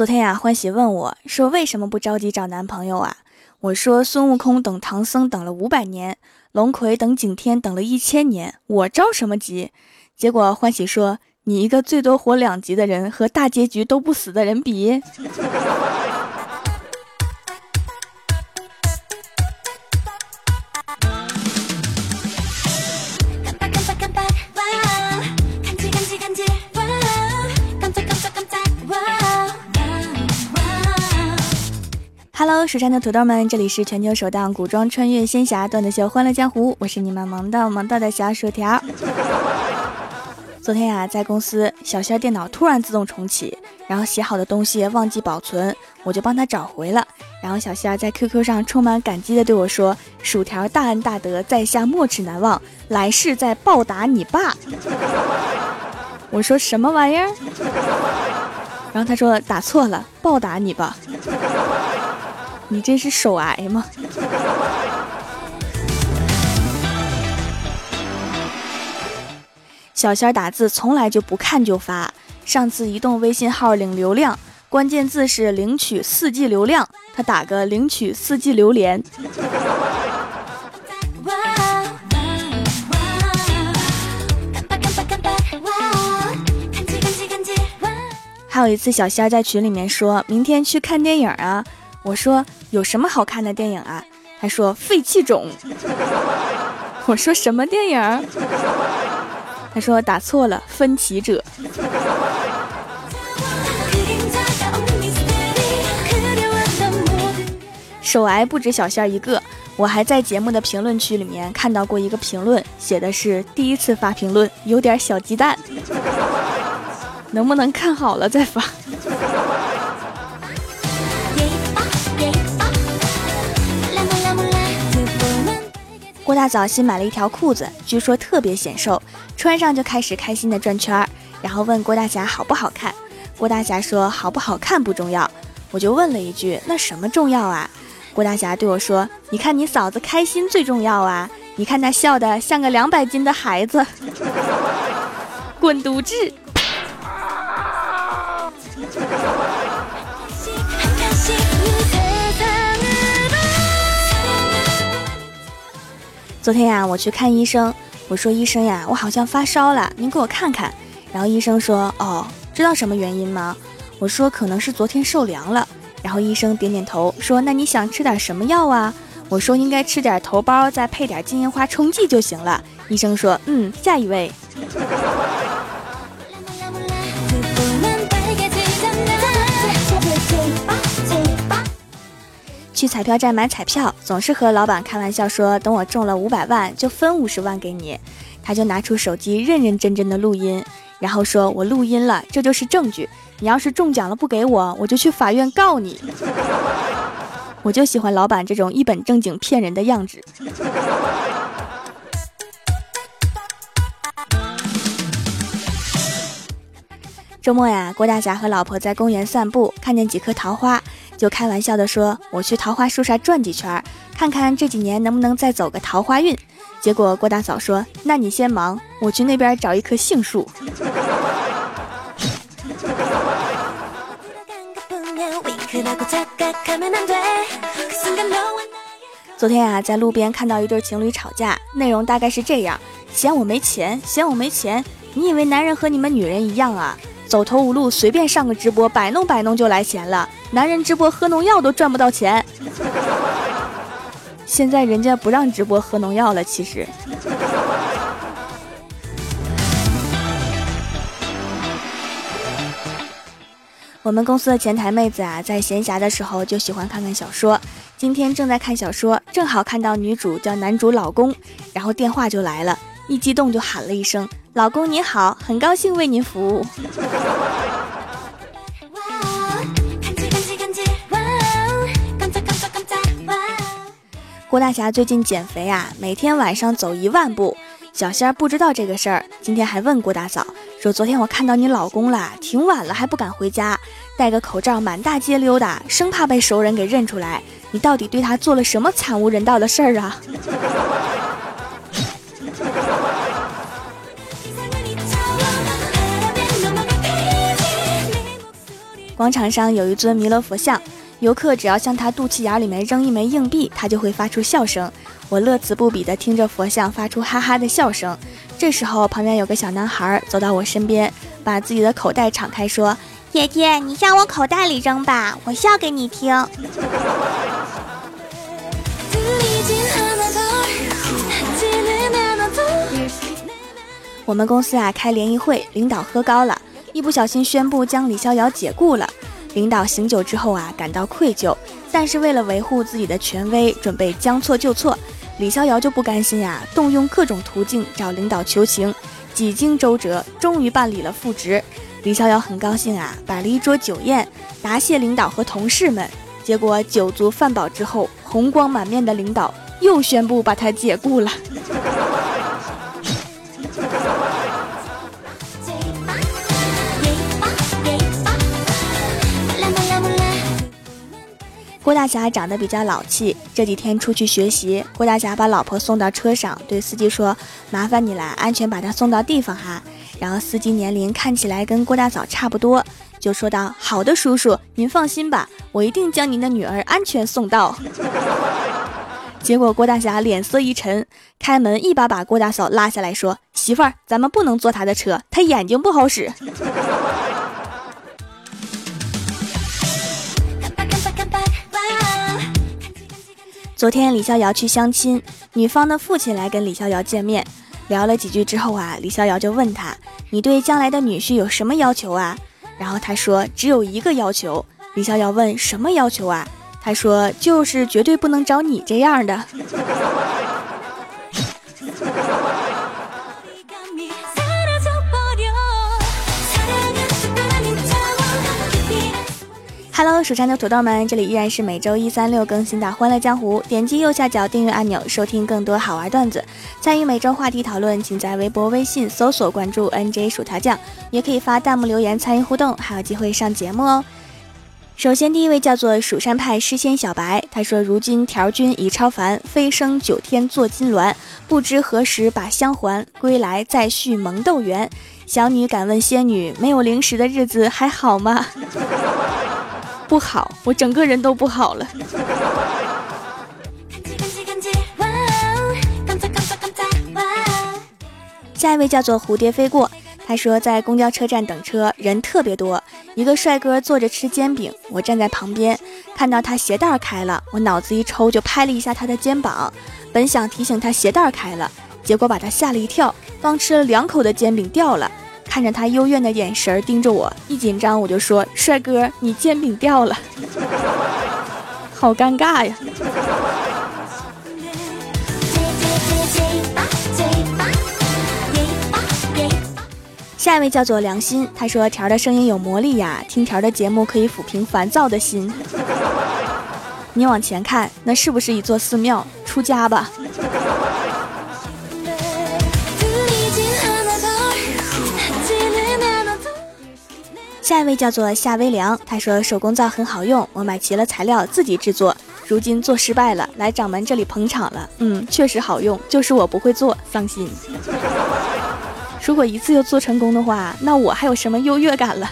昨天呀，欢喜问我说：“为什么不着急找男朋友啊？”我说：“孙悟空等唐僧等了五百年，龙葵等景天等了一千年，我着什么急？”结果欢喜说：“你一个最多活两集的人，和大结局都不死的人比。”蜀山的土豆们，这里是全球首档古装穿越仙侠段子秀《欢乐江湖》，我是你们萌到萌到的小薯条。昨天呀，在公司，小仙电脑突然自动重启，然后写好的东西忘记保存，我就帮他找回了。然后小仙在 QQ 上充满感激的对我说：“薯条大恩大德，在下没齿难忘，来世再报答你爸。”我说什么玩意儿？然后他说打错了，报答你吧。你这是手癌吗？小仙儿打字从来就不看就发，上次移动微信号领流量，关键字是领取四 G 流量，他打个领取四 G 榴莲。还有一次，小仙儿在群里面说明天去看电影啊。我说有什么好看的电影啊？他说废弃种。我说什么电影？他说打错了，分歧者。手癌不止小仙儿一个，我还在节目的评论区里面看到过一个评论，写的是第一次发评论，有点小鸡蛋，能不能看好了再发？郭大嫂新买了一条裤子，据说特别显瘦，穿上就开始开心的转圈儿，然后问郭大侠好不好看。郭大侠说好不好看不重要，我就问了一句那什么重要啊？郭大侠对我说你看你嫂子开心最重要啊，你看她笑的像个两百斤的孩子。滚犊子！昨天呀，我去看医生，我说医生呀，我好像发烧了，您给我看看。然后医生说，哦，知道什么原因吗？我说可能是昨天受凉了。然后医生点点头，说那你想吃点什么药啊？我说应该吃点头孢，再配点金银花冲剂就行了。医生说，嗯，下一位。去彩票站买彩票，总是和老板开玩笑说，等我中了五百万就分五十万给你。他就拿出手机认认真真的录音，然后说我录音了，这就是证据。你要是中奖了不给我，我就去法院告你。我就喜欢老板这种一本正经骗人的样子。周末呀，郭大侠和老婆在公园散步，看见几棵桃花。就开玩笑的说：“我去桃花树上转几圈，看看这几年能不能再走个桃花运。”结果郭大嫂说：“那你先忙，我去那边找一棵杏树。”昨天啊，在路边看到一对情侣吵架，内容大概是这样：嫌我没钱，嫌我没钱。你以为男人和你们女人一样啊？走投无路，随便上个直播，摆弄摆弄就来钱了。男人直播喝农药都赚不到钱，现在人家不让直播喝农药了。其实，我们公司的前台妹子啊，在闲暇的时候就喜欢看看小说。今天正在看小说，正好看到女主叫男主老公，然后电话就来了，一激动就喊了一声。老公你好，很高兴为您服务。郭大侠最近减肥啊，每天晚上走一万步。小仙儿不知道这个事儿，今天还问郭大嫂说：“昨天我看到你老公了，挺晚了还不敢回家，戴个口罩满大街溜达，生怕被熟人给认出来。你到底对他做了什么惨无人道的事儿啊？”广场上有一尊弥勒佛像，游客只要向他肚脐眼里面扔一枚硬币，他就会发出笑声。我乐此不彼地听着佛像发出哈哈的笑声。这时候，旁边有个小男孩走到我身边，把自己的口袋敞开说：“姐姐，你向我口袋里扔吧，我笑给你听。”我们公司啊开联谊会，领导喝高了，一不小心宣布将李逍遥解雇了。领导醒酒之后啊感到愧疚，但是为了维护自己的权威，准备将错就错。李逍遥就不甘心呀，动用各种途径找领导求情，几经周折，终于办理了复职。李逍遥很高兴啊，摆了一桌酒宴，答谢领导和同事们。结果酒足饭饱之后，红光满面的领导又宣布把他解雇了。郭大侠长得比较老气，这几天出去学习，郭大侠把老婆送到车上，对司机说：“麻烦你了，安全把她送到地方哈。”然后司机年龄看起来跟郭大嫂差不多，就说道：“好的，叔叔，您放心吧，我一定将您的女儿安全送到。”结果郭大侠脸色一沉，开门一把把郭大嫂拉下来说：“媳妇儿，咱们不能坐他的车，他眼睛不好使。”昨天李逍遥去相亲，女方的父亲来跟李逍遥见面，聊了几句之后啊，李逍遥就问他：“你对将来的女婿有什么要求啊？”然后他说：“只有一个要求。”李逍遥问：“什么要求啊？”他说：“就是绝对不能找你这样的。” Hello，蜀山的土豆们，这里依然是每周一、三、六更新的《欢乐江湖》。点击右下角订阅按钮，收听更多好玩段子。参与每周话题讨论，请在微博、微信搜索关注 “nj 薯条酱”，也可以发弹幕留言参与互动，还有机会上节目哦。首先，第一位叫做蜀山派诗仙小白，他说：“如今条君已超凡，飞升九天坐金銮，不知何时把香还，归来再续萌豆缘。小女敢问仙女，没有零食的日子还好吗？” 不好，我整个人都不好了。下一位叫做蝴蝶飞过，他说在公交车站等车，人特别多，一个帅哥坐着吃煎饼，我站在旁边，看到他鞋带开了，我脑子一抽就拍了一下他的肩膀，本想提醒他鞋带开了，结果把他吓了一跳，刚吃了两口的煎饼掉了。看着他幽怨的眼神盯着我，一紧张我就说：“帅哥，你煎饼掉了，好尴尬呀。”下一位叫做良心，他说：“条的声音有魔力呀，听条的节目可以抚平烦躁的心。” 你往前看，那是不是一座寺庙？出家吧。下一位叫做夏微凉，他说手工皂很好用，我买齐了材料自己制作，如今做失败了，来掌门这里捧场了。嗯，确实好用，就是我不会做，伤心。如果一次就做成功的话，那我还有什么优越感了？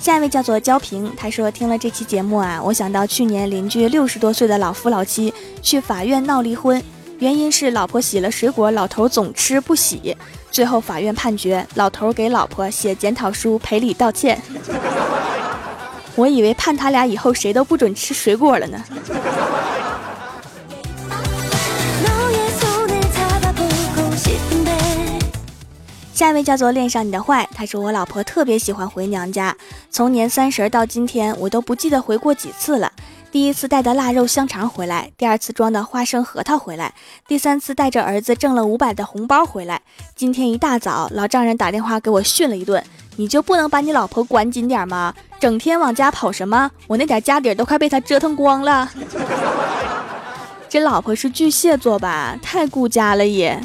下一位叫做焦平，他说听了这期节目啊，我想到去年邻居六十多岁的老夫老妻去法院闹离婚。原因是老婆洗了水果，老头总吃不洗。最后法院判决，老头给老婆写检讨书赔礼道歉。我以为判他俩以后谁都不准吃水果了呢。下一位叫做恋上你的坏，他说我老婆特别喜欢回娘家，从年三十到今天，我都不记得回过几次了。第一次带的腊肉香肠回来，第二次装的花生核桃回来，第三次带着儿子挣了五百的红包回来。今天一大早，老丈人打电话给我训了一顿，你就不能把你老婆管紧点吗？整天往家跑什么？我那点家底都快被他折腾光了。这老婆是巨蟹座吧？太顾家了也。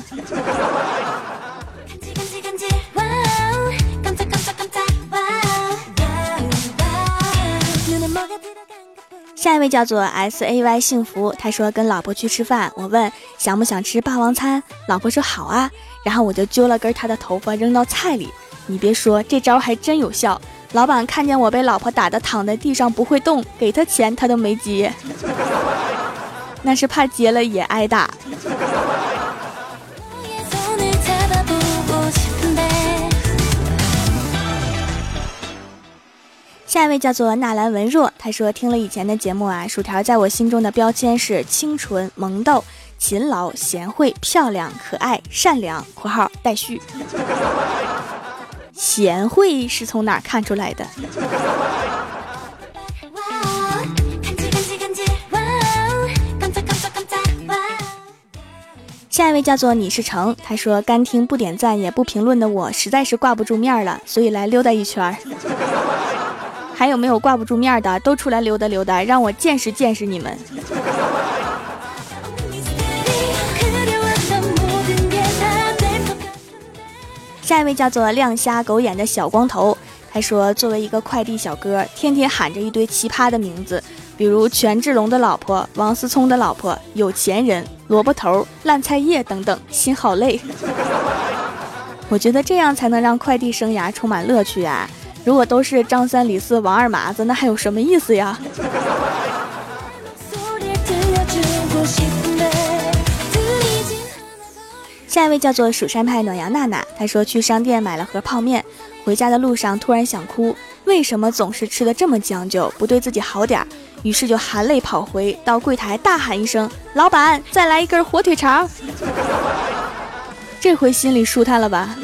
下一位叫做 S A Y 幸福，他说跟老婆去吃饭，我问想不想吃霸王餐，老婆说好啊，然后我就揪了根他的头发扔到菜里。你别说，这招还真有效。老板看见我被老婆打的躺在地上不会动，给他钱他都没接，那是怕接了也挨打。下一位叫做纳兰文若，他说听了以前的节目啊，薯条在我心中的标签是清纯、萌逗、勤劳、贤惠、漂亮、可爱、善良（括号待续）。贤惠是从哪看出来的？下一位叫做你是成，他说干听不点赞也不评论的我实在是挂不住面了，所以来溜达一圈。还有没有挂不住面的，都出来溜达溜达，让我见识见识你们。下一位叫做亮瞎狗眼的小光头，他说作为一个快递小哥，天天喊着一堆奇葩的名字，比如权志龙的老婆、王思聪的老婆、有钱人、萝卜头、烂菜叶等等，心好累。我觉得这样才能让快递生涯充满乐趣啊。如果都是张三李四王二麻子，那还有什么意思呀？下一位叫做蜀山派暖阳娜娜，她说去商店买了盒泡面，回家的路上突然想哭，为什么总是吃的这么将就，不对自己好点儿？于是就含泪跑回到柜台大喊一声：“老板，再来一根火腿肠！”这回心里舒坦了吧？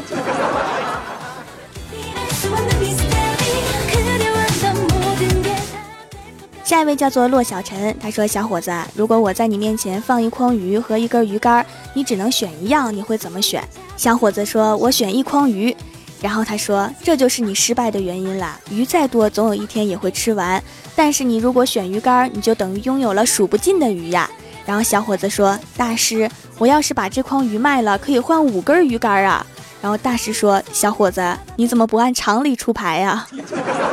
下一位叫做骆小晨，他说：“小伙子，如果我在你面前放一筐鱼和一根鱼竿，你只能选一样，你会怎么选？”小伙子说：“我选一筐鱼。”然后他说：“这就是你失败的原因了。鱼再多，总有一天也会吃完。但是你如果选鱼竿，你就等于拥有了数不尽的鱼呀。”然后小伙子说：“大师，我要是把这筐鱼卖了，可以换五根鱼竿啊。”然后大师说：“小伙子，你怎么不按常理出牌呀？”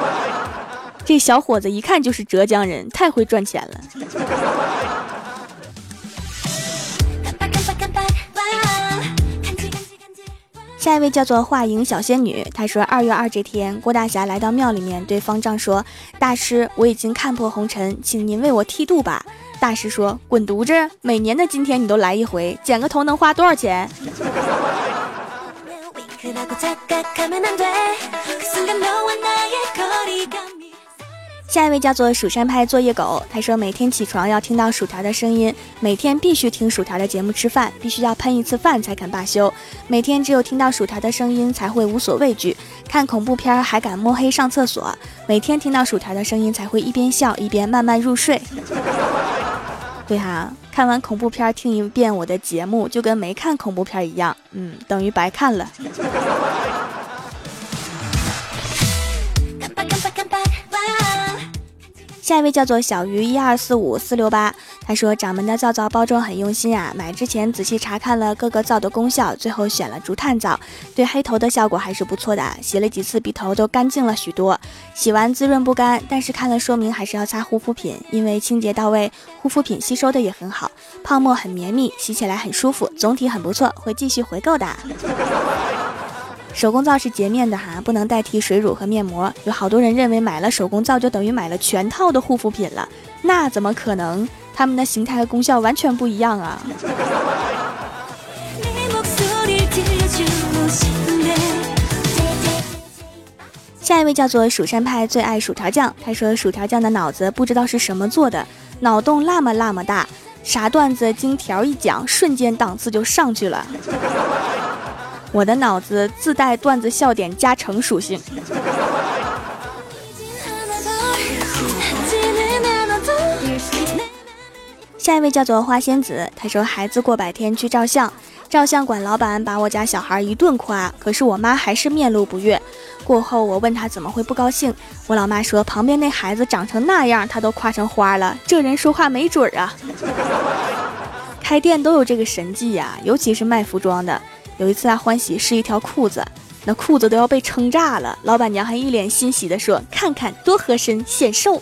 这小伙子一看就是浙江人，太会赚钱了。下一位叫做画影小仙女，她说二月二这天，郭大侠来到庙里面，对方丈说：“大师，我已经看破红尘，请您为我剃度吧。”大师说：“滚犊子！每年的今天你都来一回，剪个头能花多少钱？”下一位叫做蜀山派作业狗，他说每天起床要听到薯条的声音，每天必须听薯条的节目吃饭，必须要喷一次饭才肯罢休。每天只有听到薯条的声音才会无所畏惧，看恐怖片还敢摸黑上厕所。每天听到薯条的声音才会一边笑一边慢慢入睡。对哈，看完恐怖片听一遍我的节目就跟没看恐怖片一样，嗯，等于白看了。下一位叫做小鱼一二四五四六八，他说掌门的皂皂包装很用心啊，买之前仔细查看了各个皂的功效，最后选了竹炭皂，对黑头的效果还是不错的，洗了几次鼻头都干净了许多，洗完滋润不干，但是看了说明还是要擦护肤品，因为清洁到位，护肤品吸收的也很好，泡沫很绵密，洗起来很舒服，总体很不错，会继续回购的。手工皂是洁面的哈，不能代替水乳和面膜。有好多人认为买了手工皂就等于买了全套的护肤品了，那怎么可能？它们的形态和功效完全不一样啊！下一位叫做蜀山派最爱薯条酱，他说薯条酱的脑子不知道是什么做的，脑洞那么那么大，啥段子经条一讲，瞬间档次就上去了。我的脑子自带段子笑点加成属性。下一位叫做花仙子，她说孩子过百天去照相，照相馆老板把我家小孩一顿夸，可是我妈还是面露不悦。过后我问她怎么会不高兴，我老妈说旁边那孩子长成那样，她都夸成花了，这人说话没准儿啊。开店都有这个神技呀，尤其是卖服装的。有一次啊，欢喜试一条裤子，那裤子都要被撑炸了。老板娘还一脸欣喜的说：“看看多合身，显瘦。”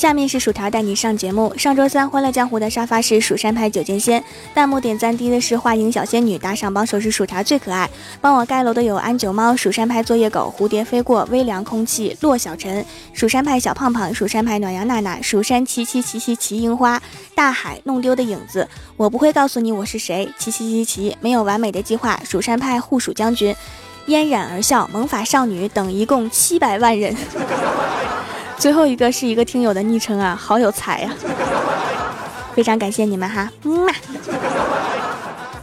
下面是薯条带你上节目。上周三《欢乐江湖》的沙发是蜀山派九剑仙，弹幕点赞低的是花影小仙女，打赏榜首是薯条最可爱。帮我盖楼的有安九猫、蜀山派作业狗、蝴蝶飞过、微凉空气、洛小晨、蜀山派小胖胖、蜀山派暖阳娜娜、蜀山奇奇奇奇奇樱花、大海弄丢的影子。我不会告诉你我是谁。奇奇奇奇，没有完美的计划。蜀山派护蜀将军，嫣然而笑，萌法少女等一共七百万人。最后一个是一个听友的昵称啊，好有才呀！非常感谢你们哈，嗯嘛。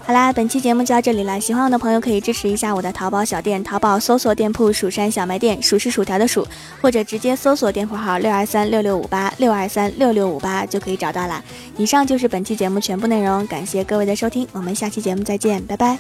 好啦，本期节目就到这里了。喜欢我的朋友可以支持一下我的淘宝小店，淘宝搜索店铺“蜀山小卖店”，数是薯条的数，或者直接搜索店铺号六二三六六五八六二三六六五八就可以找到啦。以上就是本期节目全部内容，感谢各位的收听，我们下期节目再见，拜拜。